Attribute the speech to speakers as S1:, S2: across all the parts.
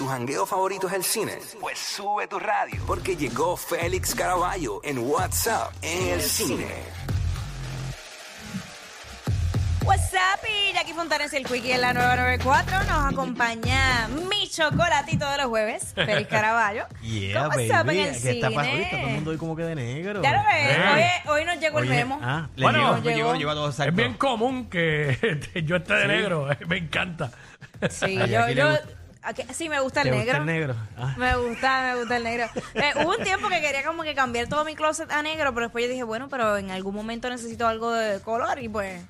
S1: ¿Tu jangueo favorito es el cine? Pues sube tu radio, porque llegó Félix Caraballo en WhatsApp en el cine.
S2: What's up? Y Jackie Fontanes el Quickie en la 994 nos acompaña mi chocolatito de los jueves, Félix Caraballo.
S3: Yeah,
S2: ¿Cómo
S3: baby.
S2: está en el
S3: ¿Qué está
S2: cine?
S3: pasando? Está todo el mundo hoy como que de negro.
S2: Ya lo ves,
S4: Eh.
S2: hoy, hoy nos llegó el
S3: Oye,
S2: memo.
S3: Ah, le
S4: Bueno,
S3: llegó,
S2: llegó.
S3: me llegó, llegó a todos
S4: Es
S3: exacto.
S4: bien común que yo esté de negro. Me encanta.
S2: Sí,
S3: Ay,
S2: yo,
S3: le
S2: yo,
S3: gusta-
S2: sí me gusta el
S3: ¿Te
S2: negro.
S3: gusta el negro? Ah.
S2: Me gusta, me gusta el negro. Eh, hubo un tiempo que quería como que cambiar todo mi closet a negro, pero después yo dije, bueno, pero en algún momento necesito algo de color y pues,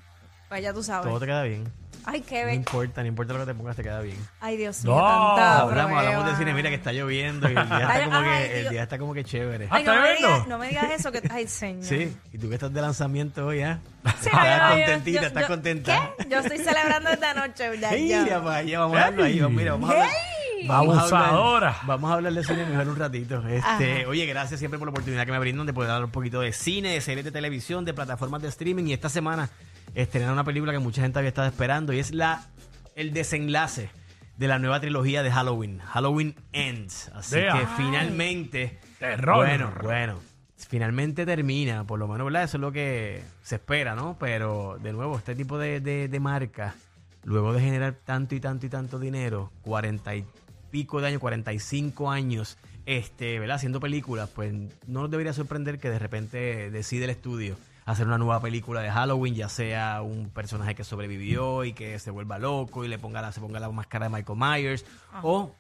S2: pues ya tú sabes.
S3: Todo te queda bien.
S2: Ay, qué
S3: No
S2: bello.
S3: importa, no importa lo que te pongas, te queda bien.
S2: Ay, Dios
S4: No.
S2: mío, tanta
S3: Hablamos, hablamos de cine, mira que está lloviendo y el día está
S2: Ay,
S3: como
S2: ay,
S3: que, el
S2: Dios.
S3: día está como que chévere.
S4: Ah,
S2: Ay, no
S4: ¿está
S2: me,
S4: lloviendo?
S2: digas, no me digas eso, que ay, señor.
S3: Sí, y tú que estás de lanzamiento hoy, ¿ah?
S2: Sí, no,
S3: estás
S2: yo-
S3: contentita,
S2: yo-
S3: estás
S2: yo-
S3: contenta.
S2: ¿Qué? Yo estoy celebrando esta noche. Ya, ya.
S3: Mira, para allá, vamos a hablarlo ahí. vamos- Mira, vamos a hablar.
S2: ¡Hey!
S3: Vamos a hablar-
S4: Abusadora.
S3: Vamos a hablar de cine mejor un ratito. Este, oye, gracias siempre por la oportunidad que me brindan de poder hablar un poquito de cine, de series de televisión, de plataformas de streaming. Y esta semana estrenaron una película que mucha gente había estado esperando y es la el desenlace de la nueva trilogía de Halloween, Halloween Ends. Así que finalmente,
S4: Terror.
S3: bueno, bueno, finalmente termina, por lo menos, ¿verdad? Eso es lo que se espera, ¿no? Pero de nuevo, este tipo de, de, de marca, luego de generar tanto y tanto y tanto dinero, 40 y pico de años, 45 años, este, ¿verdad? Haciendo películas, pues no nos debería sorprender que de repente decide el estudio hacer una nueva película de Halloween, ya sea un personaje que sobrevivió y que se vuelva loco y le ponga la, se ponga la máscara de Michael Myers, o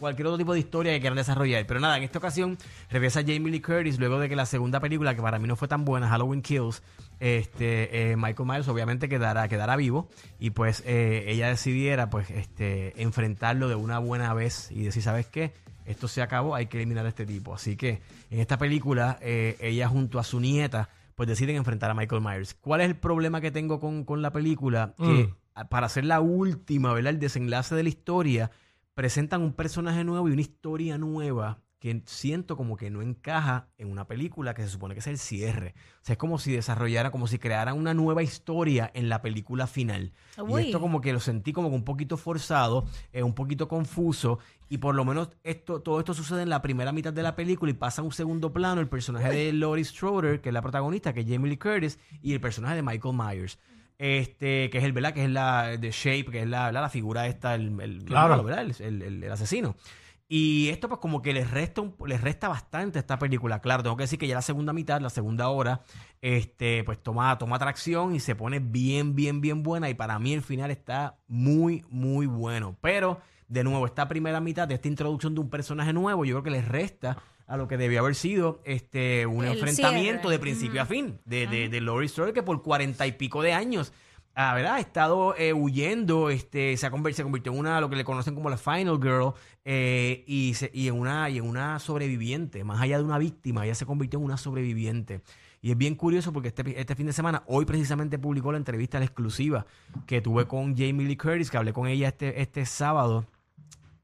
S3: cualquier otro tipo de historia que quieran desarrollar. Pero nada, en esta ocasión regresa Jamie Lee Curtis luego de que la segunda película, que para mí no fue tan buena, Halloween Kills, este, eh, Michael Myers obviamente quedará, quedará vivo y pues eh, ella decidiera pues este, enfrentarlo de una buena vez y decir, ¿sabes qué? Esto se acabó, hay que eliminar a este tipo. Así que en esta película, eh, ella junto a su nieta, pues deciden enfrentar a Michael Myers. ¿Cuál es el problema que tengo con, con la película? Que
S4: Mm.
S3: para hacer la última, ¿verdad? El desenlace de la historia, presentan un personaje nuevo y una historia nueva que siento como que no encaja en una película que se supone que es el cierre. O sea, es como si desarrollara, como si crearan una nueva historia en la película final.
S2: Uy.
S3: Y esto como que lo sentí como que un poquito forzado, eh, un poquito confuso, y por lo menos esto, todo esto sucede en la primera mitad de la película y pasa a un segundo plano el personaje de Laurie Strode, que es la protagonista, que es Jamie Lee Curtis, y el personaje de Michael Myers. Este, que es el, ¿verdad? Que es la de Shape, que es la, la figura esta, el, el-
S4: Claro.
S3: malo, ¿verdad? El, el- el- el asesino. Y esto pues como que les resta un- les resta bastante a esta película. Claro, tengo que decir que ya la segunda mitad, la segunda hora, este, pues toma, toma atracción y se pone bien, bien, bien buena. Y para mí el final está muy, muy bueno. Pero, de nuevo, esta primera mitad de esta introducción de un personaje nuevo, yo creo que les resta a lo que debió haber sido este un
S2: El
S3: enfrentamiento
S2: cierre.
S3: de principio a fin de, de, de Laurie Strode, que por cuarenta y pico de años ah, ¿verdad? ha estado eh, huyendo, este, se, ha se convirtió en una, lo que le conocen como la Final Girl, eh, y, se- y, en una, y en una sobreviviente, más allá de una víctima, ella se convirtió en una sobreviviente. Y es bien curioso porque este, este fin de semana, hoy precisamente publicó la entrevista la exclusiva que tuve con Jamie Lee Curtis, que hablé con ella este, este sábado.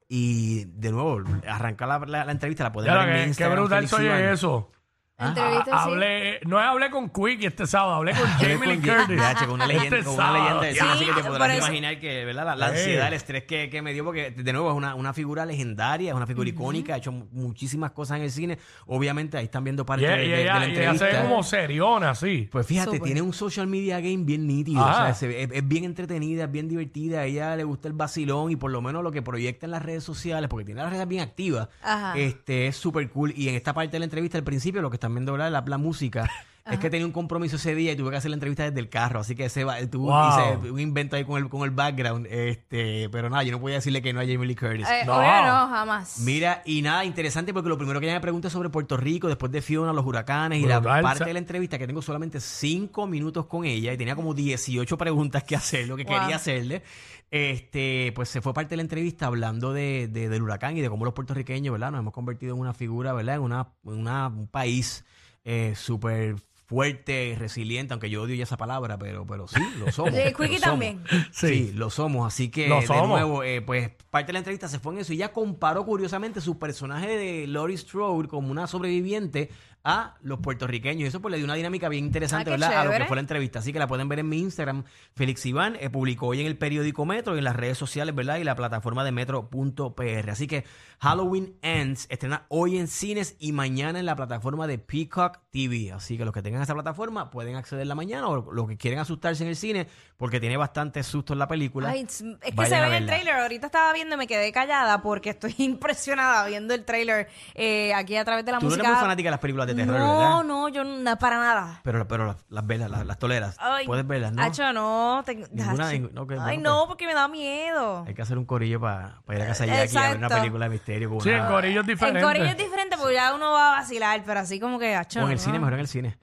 S3: Y de nuevo, arrancar la, la- la entrevista, la
S4: Ya,
S3: ver en
S4: qué, brutal soy eso.
S2: Entrevista,
S4: Ah,
S2: sí.
S4: hablé, no hablé con Quick este sábado, hablé con Jamie Lee Curtis.
S3: Ya, con una leyenda,
S4: Este
S3: con una
S4: sábado.
S3: leyenda de cine,
S2: Sí,
S3: así que te
S2: por
S3: podrás
S2: eso.
S3: imaginar que ¿verdad? la, la
S4: Sí.
S3: ansiedad, el estrés que, que me dio, porque de nuevo es una, una figura legendaria, es una figura icónica, ha hecho mu- muchísimas cosas en el cine. Obviamente ahí están viendo
S4: Y,
S3: parte de, de- de
S4: ella,
S3: la
S4: y ella se ve
S3: entrevista.
S4: como seriona, así.
S3: Pues fíjate,
S2: Súper.
S3: tiene un social media game bien nítido.
S4: Ajá.
S3: O sea, se ve- es, es bien entretenida, es bien divertida. A ella le gusta el vacilón y por lo menos lo que proyecta en las redes sociales, porque tiene las redes bien activas,
S2: Ajá.
S3: este es súper cool. Y en esta parte de la entrevista, al principio, lo que están viendo ahora, la, la música, es que tenía un compromiso ese día y tuve que hacer la entrevista desde el carro. Así que ese va, tuvo,
S4: Wow.
S3: hice un invento ahí con el, con el background. Este, pero nada, yo no podía decirle que no a Jamie Lee Curtis.
S2: Eh,
S4: No.
S2: no, jamás.
S3: Mira, y nada, interesante porque lo primero que ella me pregunta es sobre Puerto Rico, después de Fiona, los huracanes y la parte de la entrevista que tengo solamente cinco minutos con ella y tenía como 18 preguntas que hacer, lo que
S2: Wow.
S3: quería hacerle. Este, pues se fue parte de la entrevista hablando de, de- del huracán y de cómo los puertorriqueños, ¿verdad? Nos hemos convertido en una figura, ¿verdad? En una, en una- un país eh, súper fuerte, resiliente, aunque yo odio ya esa palabra, pero, pero sí, lo somos.
S2: Sí, Quickie
S3: somos.
S2: también.
S3: Sí.
S4: Sí.
S3: lo somos. Así que,
S4: Lo
S3: de
S4: somos.
S3: nuevo, eh, pues parte de la entrevista se fue en eso. Y ella comparó curiosamente su personaje de Laurie Strode como una sobreviviente a los puertorriqueños. Y eso pues le dio una dinámica bien interesante,
S2: Ah,
S3: ¿verdad? A lo que fue la entrevista. Así que la pueden ver en mi Instagram. Félix Iván eh, publicó hoy en el periódico Metro y en las redes sociales, ¿verdad? Y la plataforma de metro.pr. Así que Halloween Ends estrena hoy en cines y mañana en la plataforma de Peacock TV. Así que los que tengan esa plataforma pueden acceder la mañana o los que quieren asustarse en el cine porque tiene bastante susto en la película.
S2: Ay, es que se ve en el trailer. Ahorita estaba viendo y me quedé callada porque estoy impresionada viendo el trailer eh, aquí a través de la
S3: Tú no
S2: música.
S3: eres muy fanática de las películas de terror,
S2: no,
S3: ¿verdad?
S2: no, yo no, para nada.
S3: Pero, pero las, las velas, las, las toleras.
S2: Ay,
S3: Puedes verlas, ¿no?
S2: Hacho, no.
S3: Ninguna,
S2: Hacho.
S3: ningún- no, que-
S2: Ay,
S3: no,
S2: no, porque me da miedo.
S3: Hay que hacer un corillo para ir a casa de Jackie a ver una
S2: Exacto.
S3: película de misterio. Con
S4: Sí,
S3: una-
S4: el corillo es diferente.
S2: El corillo es diferente porque ya uno va a vacilar, pero así como que hacho,
S3: O en el
S2: no.
S3: cine, mejor en el cine.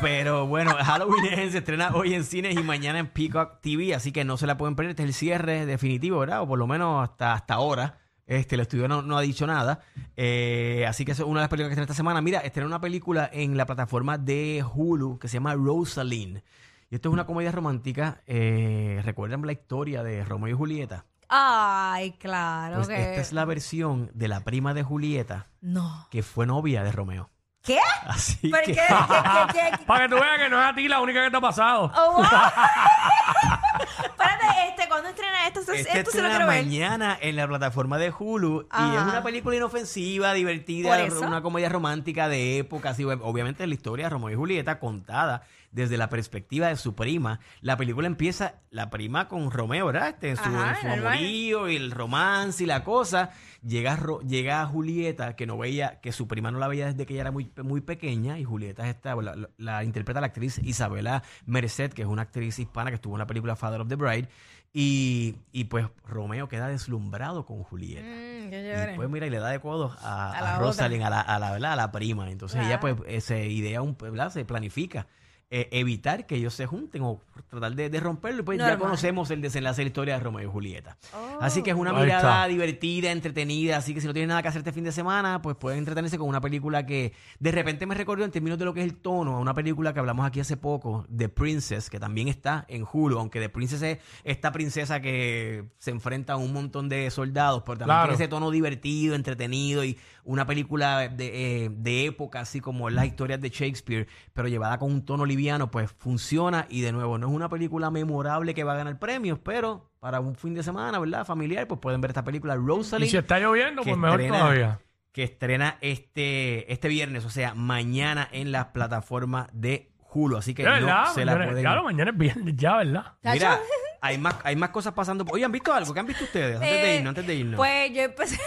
S3: Pero bueno, Halloween Ends se estrena hoy en cines y mañana en Peacock TV, así que no se la pueden perder. Este es el cierre definitivo, ¿verdad? O por lo menos hasta, hasta ahora. Este, el estudio no, no ha dicho nada. Eh, así que es una de las películas que estrena esta semana. Mira, estrena una película en la plataforma de Hulu que se llama Rosaline. Y esto es una comedia romántica. Eh, ¿Recuerdan la historia de Romeo y Julieta?
S2: Ay, claro
S3: Pues
S2: que...
S3: esta es la versión de la prima de Julieta
S2: No.
S3: que fue novia de Romeo.
S2: ¿Qué?
S3: Así
S2: ¿Pero
S3: que...
S2: qué? ¿Qué? ¿Qué? ¿Qué?
S4: Para que tú veas que no es a ti la única que te ha pasado.
S2: Oh, wow. Espérate, este, ¿cuándo estrena esto? Esto,
S3: Este
S2: esto sí lo quiero ver.
S3: mañana en la plataforma de Hulu y es una película inofensiva, divertida, una comedia romántica de época, así, obviamente la historia de Romeo y Julieta contada desde la perspectiva de su prima. La película empieza la prima con Romeo, ¿verdad? Este, en su,
S2: Ajá,
S3: en su
S2: normal.
S3: amorío y el romance y la cosa. Llega, Ro- llega Julieta, que no veía, que su prima no la veía desde que ella era muy, muy pequeña, y Julieta es esta, la, la- la interpreta la actriz Isabela Merced, que es una actriz hispana que estuvo en la película Father of the Bride. Y, y pues Romeo queda deslumbrado con Julieta.
S2: Mm,
S3: Y pues mira, y le da de codos a,
S2: A
S3: a
S2: la
S3: Rosalind, a la, a la, ¿verdad? a la prima. Entonces ella pues eh, se idea, un, ¿verdad? se planifica eh, evitar que ellos se junten o tratar de, de romperlo. Y pues ya conocemos el desenlace de la historia de Romeo y Julieta.
S2: Oh.
S3: Así que es una
S4: Ahí
S3: mirada
S4: está.
S3: divertida, entretenida. Así que si no tienen nada que hacer este fin de semana, pues pueden entretenerse con una película que de repente me recordó en términos de lo que es el tono a una película que hablamos aquí hace poco, The Princess, que también está en Hulu. Aunque The Princess es esta princesa que se enfrenta a un montón de soldados, pero también
S4: Claro.
S3: tiene ese tono divertido, entretenido y una película de, eh, de época, así como las historias de Shakespeare, pero llevada con un tono liviano, pues funciona. Y de nuevo, no es una película memorable que va a ganar premios, pero para un fin de semana, ¿verdad? Familiar, pues pueden ver esta película
S4: Y
S3: Rosalind.
S4: si está lloviendo,
S3: que
S4: pues mejor
S3: estrena-
S4: todavía.
S3: Que estrena este, este viernes, o sea, mañana en la plataforma de Hulu. Así que no se la
S4: mañana,
S3: pueden.
S4: claro, mañana es viernes ya, ¿verdad?
S3: Mira, hay más, hay más cosas pasando. Oye, ¿han visto algo? ¿Qué han visto ustedes? Antes de
S2: Eh,
S3: irnos, antes de irnos.
S2: Pues yo empecé,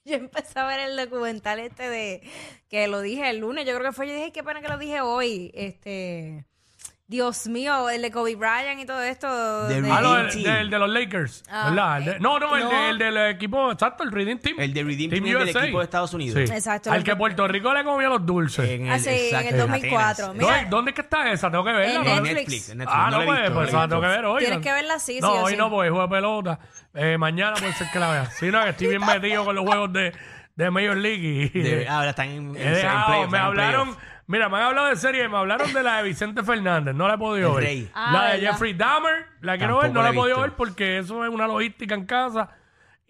S2: yo empecé a ver el documental este de que lo dije el lunes, yo creo que fue, yo dije, qué pena que lo dije hoy, este Dios mío, el de Kobe Bryant y todo esto.
S3: De
S2: de-
S4: Ah, no,
S3: Redeem
S4: el, del de los Lakers,
S2: Ah,
S4: ¿verdad? El de- no, no, el, de- el del equipo, exacto, el Redeem Team.
S3: El de Redeem
S4: Team
S3: del
S4: USA.
S3: equipo de Estados Unidos.
S4: Sí.
S2: Exacto,
S4: Al que Puerto Rico le comió los dulces.
S3: En
S2: Ah, sí, en el
S3: exacto,
S2: 2004.
S3: Atenas.
S2: Mira,
S4: ¿Dónde, dónde es que está esa? Tengo que verla.
S2: En
S4: ¿no?
S3: En
S2: Netflix.
S3: Netflix. en Netflix.
S4: Ah,
S3: No
S4: no,
S3: la he
S4: pues,
S3: visto,
S4: pues
S3: la
S4: tengo que
S3: visto.
S4: ver hoy.
S2: Tienes
S4: ¿no?
S2: que verla así, sí
S4: No,
S2: o
S4: hoy
S2: sí.
S4: no, porque juego de pelota. Eh, mañana puede ser que la vea. Sí, no, que estoy bien metido con los juegos de, de Major League. Y,
S3: De- ah, ahora están en, en,
S4: he
S3: en
S4: dejado,
S3: playoffs,
S4: me
S3: están en
S4: hablaron. Mira, me han hablado de serie, me hablaron de la de Vicente Fernández, no la he podido ver.
S3: Rey.
S2: Ah,
S4: la de
S2: ¿verdad?
S4: Jeffrey Dahmer, la quiero ver,
S3: Tampoco
S4: no
S3: la
S4: la
S3: he
S4: he podido
S3: visto.
S4: ver porque eso es una logística en casa.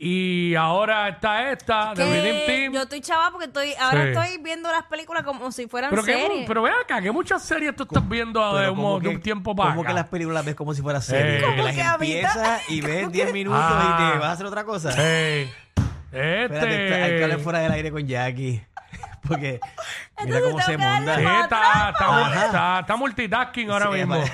S4: Y ahora está esta, de
S2: Que
S4: Redeem Team.
S2: yo estoy chava porque estoy ahora
S4: Sí.
S2: estoy viendo las películas como si fueran
S4: Pero, que,
S2: series.
S4: pero ve acá, que muchas series tú estás viendo de,
S3: Pero
S4: un,
S3: como
S4: mo- de
S3: que-
S4: un tiempo para
S3: Como
S4: acá.
S3: que las películas las ves como si fuera serie.
S4: Eh.
S3: Como que las
S2: que a mitad.
S3: empiezas y ves 10 minutos
S4: Ah.
S3: y te vas a hacer otra cosa.
S4: Sí. Este...
S3: Espérate, hay que hablar fuera del aire con Jackie. Porque mira
S2: Entonces
S3: cómo se
S2: tengo que darle
S3: monta.
S4: Sí,
S2: para
S4: está,
S2: atrás,
S4: está, está, está multitasking ahora
S3: Sí,
S4: mismo.
S3: vale.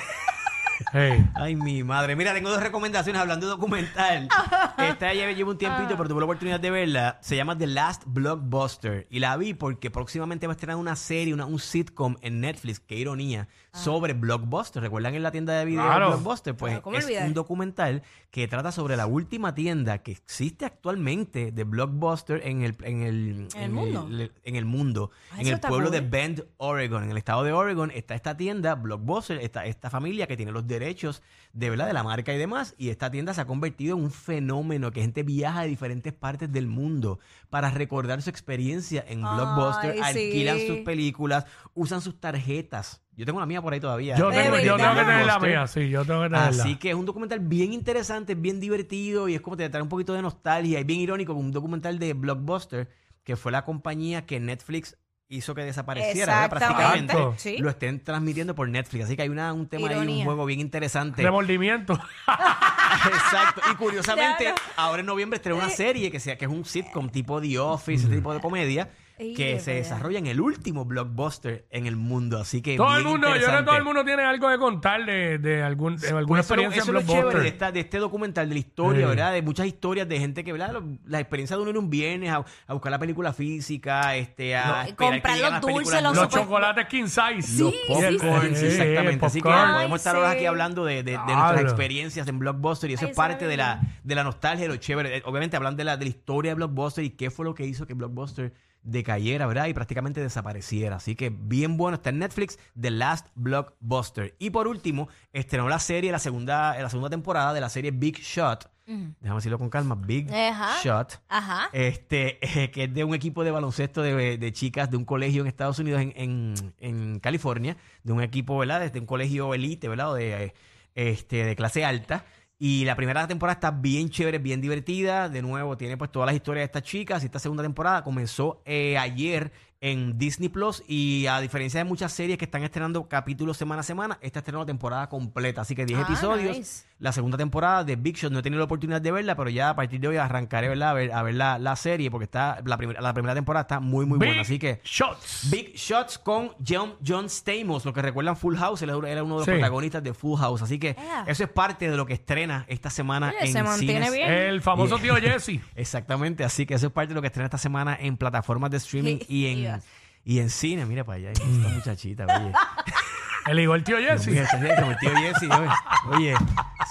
S4: Hey.
S3: Ay, mi madre. Mira, tengo dos recomendaciones hablando de documental. Esta ya lleva un tiempito, pero tuve la oportunidad de verla. Se llama The Last Blockbuster. Y la vi porque próximamente va a estrenar una serie, una, un sitcom en Netflix, qué ironía, sobre Blockbuster. ¿Recuerdan en la tienda de video
S4: Claro.
S3: Blockbuster? Pues
S2: Claro, ¿cómo
S3: es
S2: olvidar?
S3: un documental que trata sobre la última tienda que existe actualmente de Blockbuster en el, en el,
S2: ¿En el mundo?
S3: en el mundo.
S2: Ah,
S3: en el
S2: está
S3: pueblo de
S2: cool.
S3: Bend, Oregon. En el estado de Oregon está esta tienda, Blockbuster, esta, esta familia que tiene los derechos de, ¿verdad? de la marca y demás. Y esta tienda se ha convertido en un fenómeno que gente viaja de diferentes partes del mundo para recordar su experiencia en
S2: Ay,
S3: Blockbuster.
S2: sí.
S3: Alquilan sus películas, usan sus tarjetas. Yo tengo la mía por ahí todavía.
S4: Yo, tengo, yo tengo que tener la mía, sí, yo tengo que tenerla.
S3: Así que es un documental bien interesante, bien divertido y es como te trae un poquito de nostalgia y bien irónico, un documental de Blockbuster, que fue la compañía que Netflix hizo que desapareciera, prácticamente
S2: sí.
S3: lo estén transmitiendo por Netflix. Así que hay una, un tema ahí, un
S2: Ironía.
S3: juego bien interesante.
S4: Remordimiento.
S3: Exacto. Y curiosamente,
S2: Claro.
S3: ahora en noviembre estrena una serie que sea que es un sitcom tipo The Office, ese tipo de comedia,
S2: Ey,
S3: que se
S2: verdad.
S3: desarrolla en el último blockbuster en el mundo. Así que
S4: todo el mundo, yo creo que todo el mundo tiene algo que contar de, de, algún, de alguna
S3: eso, lo-
S4: experiencia
S3: eso
S4: en
S3: es lo chévere de,
S4: Blockbuster.
S3: esta- de este documental, de la historia,
S4: Sí.
S3: ¿verdad? De muchas historias de gente que, ¿verdad? Lo- la experiencia de uno ir un viernes a, a buscar la película física, este, a
S2: No, comprar los
S3: las
S2: dulces,
S3: películas
S2: los
S4: chocolates king size.
S3: Los
S2: Sí, sí,
S3: popcorns,
S4: sí.
S3: exactamente. Así que
S4: popcorn.
S3: podemos estar horas
S2: Ay,
S3: aquí hablando de, de- de
S4: Claro.
S3: nuestras experiencias en Blockbuster y eso
S2: Ay,
S3: es parte de la, de la nostalgia, de lo chévere. Obviamente hablan de la, de la historia de Blockbuster y qué fue lo que hizo que Blockbuster decayera, ¿verdad? Y prácticamente desapareciera. Así que bien bueno, está en Netflix, The Last Blockbuster. Y por último, estrenó la serie, la segunda, la segunda temporada de la serie Big Shot. Déjame decirlo con calma, Big
S2: Ajá.
S3: Shot
S2: Ajá.
S3: este, eh, que es de un equipo de baloncesto de, de chicas de un colegio en Estados Unidos, en, en- en California, de un equipo, ¿verdad? Desde un colegio elite, ¿verdad? De, eh, este, de clase alta. Y la primera temporada está bien chévere, bien divertida. De nuevo, tiene pues todas las historias de estas chicas. Y esta segunda temporada comenzó eh, ayer en Disney Plus. Y a diferencia de muchas series que están estrenando capítulos semana a semana, esta estrenó la temporada completa. Así que 10
S2: Ah,
S3: episodios.
S2: nice.
S3: La segunda temporada de Big Shot no he tenido la oportunidad de verla, pero ya a partir de hoy arrancaré ¿verdad? a ver, a ver la, la serie porque está la, primera la primera temporada está muy muy
S4: Big
S3: buena. Así que
S4: Shots.
S3: Big Shots con John, John Stamos, lo que recuerdan Full House, él era uno de los
S4: Sí.
S3: protagonistas de Full House. Así que eso es parte de lo que estrena esta semana
S2: Oye,
S3: en
S2: se mantiene
S3: cines.
S2: bien.
S4: El famoso tío Jesse.
S3: Exactamente, así que eso es parte de lo que estrena esta semana en plataformas de streaming y en, Y en cine. Mira para allá, esta muchachita, oye.
S4: El igual tío
S3: Mira,
S4: Jesse.
S3: está bien, como el tío Jesse, oye, oye,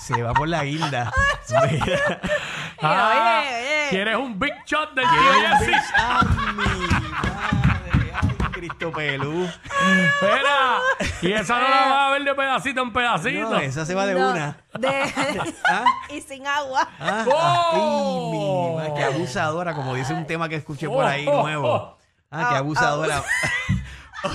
S3: se va por la guinda. Mira.
S4: Ah,
S2: oye, oye.
S4: ¿Quieres un big shot del tío
S3: ¡Ay,
S4: Jesse?
S3: mi madre! ¡Ay, Cristo Pelú!
S4: Espera. Y esa no la vas a ver de pedacito en pedacito.
S3: No, esa se va de
S2: No,
S3: una.
S2: de-
S3: ¿Ah?
S2: y sin agua.
S3: Ah,
S4: ¡Oh!
S3: ay, mi madre, ¡Qué abusadora! Como dice un tema que escuché por ahí
S4: Oh, oh,
S3: nuevo.
S4: oh.
S3: Ah, qué
S2: Ah,
S3: abusadora.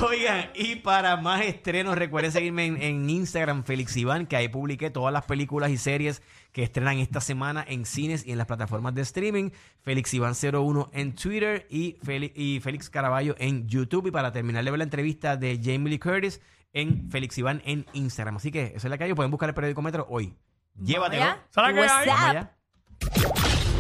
S3: Oigan, y para más estrenos, recuerden seguirme en, en Instagram, Félix Iván, que ahí publiqué todas las películas y series que estrenan esta semana en cines y en las plataformas de streaming. Félix Iván 01 en Twitter y, Félix, y Félix Caraballo en YouTube. Y para terminar de ver la entrevista de Jamie Lee Curtis en Félix Iván en Instagram. Así que eso es la que hay. Pueden buscar el periódico Metro hoy. Llévatelo.
S2: Vaya.
S4: ¿Sabes qué
S2: What's
S4: hay?
S2: Up?